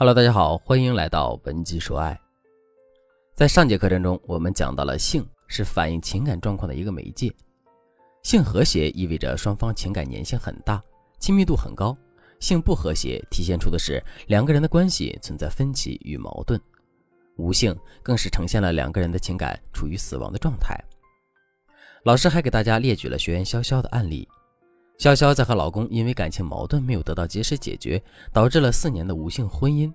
Hello，大家好，欢迎来到文姬说爱。在上节课程中，我们讲到了性是反映情感状况的一个媒介。性和谐意味着双方情感粘性很大，亲密度很高；性不和谐体现出的是两个人的关系存在分歧与矛盾。无性更是呈现了两个人的情感处于死亡的状态。老师还给大家列举了学员潇潇的案例。潇潇在和老公因为感情矛盾没有得到及时解决，导致了四年的无性婚姻，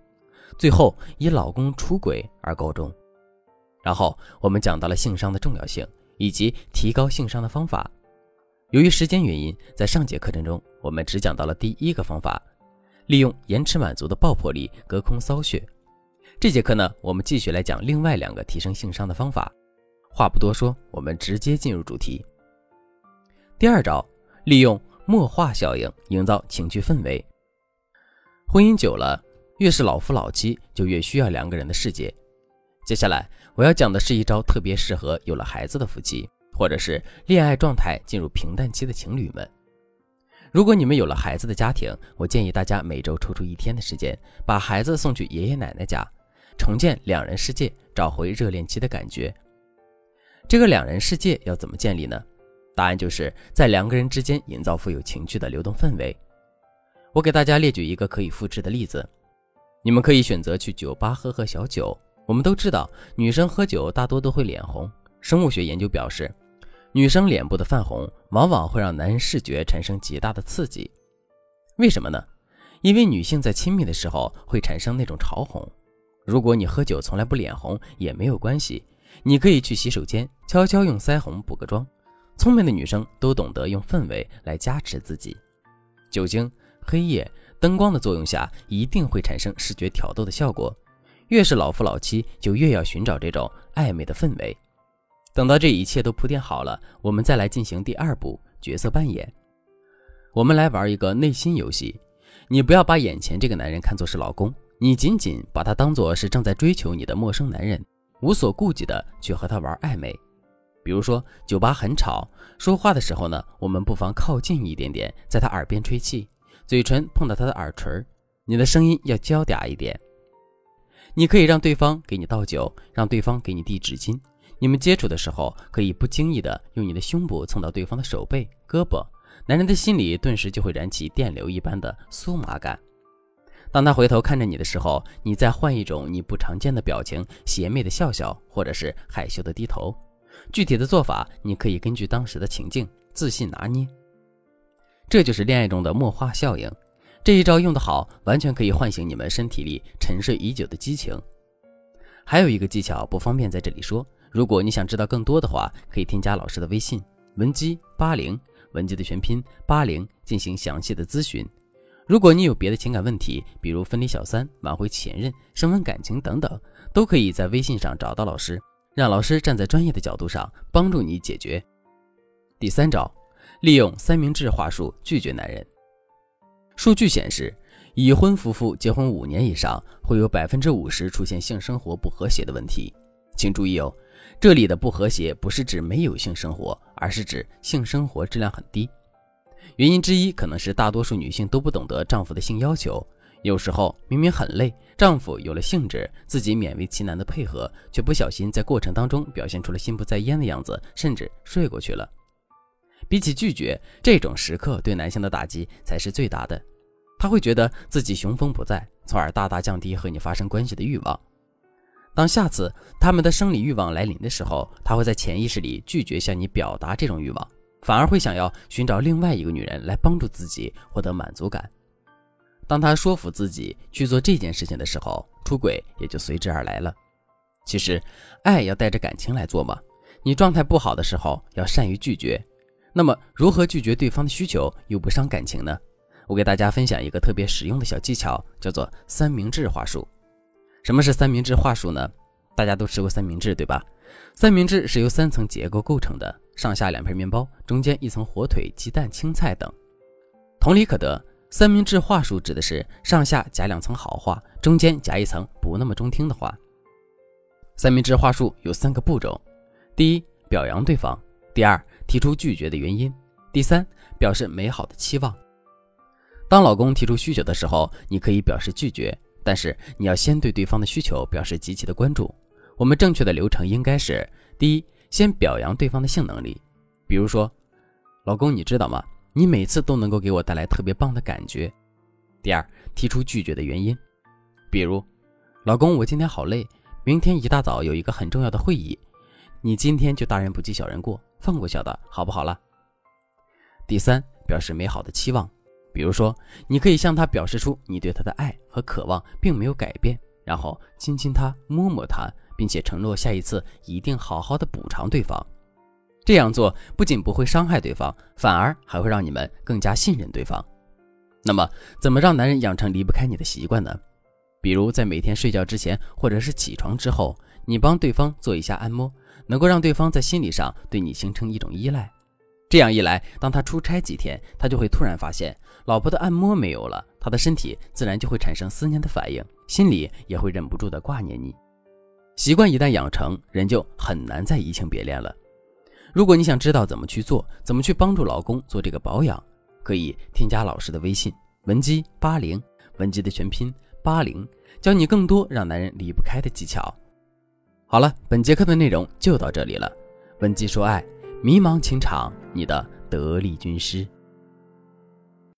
最后以老公出轨而告终。然后我们讲到了性商的重要性以及提高性商的方法。由于时间原因，在上节课程中我们只讲到了第一个方法，利用延迟满足的爆破力隔空骚穴。这节课呢，我们继续来讲另外两个提升性商的方法。话不多说，我们直接进入主题。第二招，利用。默化效应营造情趣氛围。婚姻久了，越是老夫老妻，就越需要两个人的世界。接下来我要讲的是一招特别适合有了孩子的夫妻，或者是恋爱状态进入平淡期的情侣们。如果你们有了孩子的家庭，我建议大家每周抽出一天的时间，把孩子送去爷爷奶奶家，重建两人世界，找回热恋期的感觉。这个两人世界要怎么建立呢？答案就是在两个人之间营造富有情趣的流动氛围。我给大家列举一个可以复制的例子：你们可以选择去酒吧喝喝小酒。我们都知道，女生喝酒大多都会脸红。生物学研究表示，女生脸部的泛红往往会让男人视觉产生极大的刺激。为什么呢？因为女性在亲密的时候会产生那种潮红。如果你喝酒从来不脸红也没有关系，你可以去洗手间悄悄用腮红补个妆。聪明的女生都懂得用氛围来加持自己，酒精、黑夜、灯光的作用下，一定会产生视觉挑逗的效果。越是老夫老妻，就越要寻找这种暧昧的氛围。等到这一切都铺垫好了，我们再来进行第二步角色扮演。我们来玩一个内心游戏，你不要把眼前这个男人看作是老公，你仅仅把他当做是正在追求你的陌生男人，无所顾忌的去和他玩暧昧。比如说，酒吧很吵，说话的时候呢，我们不妨靠近一点点，在他耳边吹气，嘴唇碰到他的耳垂，你的声音要娇嗲一点。你可以让对方给你倒酒，让对方给你递纸巾。你们接触的时候，可以不经意的用你的胸部蹭到对方的手背、胳膊，男人的心里顿时就会燃起电流一般的酥麻感。当他回头看着你的时候，你再换一种你不常见的表情，邪魅的笑笑，或者是害羞的低头。具体的做法，你可以根据当时的情境自信拿捏。这就是恋爱中的默化效应，这一招用得好，完全可以唤醒你们身体里沉睡已久的激情。还有一个技巧不方便在这里说，如果你想知道更多的话，可以添加老师的微信文姬八零，文姬的全拼八零，进行详细的咨询。如果你有别的情感问题，比如分离小三、挽回前任、升温感情等等，都可以在微信上找到老师。让老师站在专业的角度上帮助你解决。第三招，利用三明治话术拒绝男人。数据显示，已婚夫妇结婚五年以上，会有百分之五十出现性生活不和谐的问题。请注意哦，这里的不和谐不是指没有性生活，而是指性生活质量很低。原因之一可能是大多数女性都不懂得丈夫的性要求。有时候明明很累，丈夫有了兴致，自己勉为其难的配合，却不小心在过程当中表现出了心不在焉的样子，甚至睡过去了。比起拒绝，这种时刻对男性的打击才是最大的。他会觉得自己雄风不在，从而大大降低和你发生关系的欲望。当下次他们的生理欲望来临的时候，他会在潜意识里拒绝向你表达这种欲望，反而会想要寻找另外一个女人来帮助自己获得满足感。当他说服自己去做这件事情的时候，出轨也就随之而来了。其实，爱要带着感情来做嘛。你状态不好的时候，要善于拒绝。那么，如何拒绝对方的需求又不伤感情呢？我给大家分享一个特别实用的小技巧，叫做三明治话术。什么是三明治话术呢？大家都吃过三明治对吧？三明治是由三层结构构成的，上下两片面包，中间一层火腿、鸡蛋、青菜等。同理可得。三明治话术指的是上下夹两层好话，中间夹一层不那么中听的话。三明治话术有三个步骤：第一，表扬对方；第二，提出拒绝的原因；第三，表示美好的期望。当老公提出需求的时候，你可以表示拒绝，但是你要先对对方的需求表示极其的关注。我们正确的流程应该是：第一，先表扬对方的性能力，比如说，老公，你知道吗？你每次都能够给我带来特别棒的感觉。第二，提出拒绝的原因，比如，老公，我今天好累，明天一大早有一个很重要的会议，你今天就大人不计小人过，放过小的好不好了？第三，表示美好的期望。比如说，你可以向他表示出你对他的爱和渴望并没有改变，然后亲亲他，摸摸他，并且承诺下一次一定好好的补偿对方。这样做不仅不会伤害对方，反而还会让你们更加信任对方。那么，怎么让男人养成离不开你的习惯呢？比如在每天睡觉之前，或者是起床之后，你帮对方做一下按摩，能够让对方在心理上对你形成一种依赖。这样一来，当他出差几天，他就会突然发现老婆的按摩没有了，他的身体自然就会产生思念的反应，心里也会忍不住的挂念你。习惯一旦养成，人就很难再移情别恋了。如果你想知道怎么去做，怎么去帮助老公做这个保养，可以添加老师的微信文姬八零，文姬的全拼八零，教你更多让男人离不开的技巧。好了，本节课的内容就到这里了，文姬说爱。迷茫情场，你的得力军师。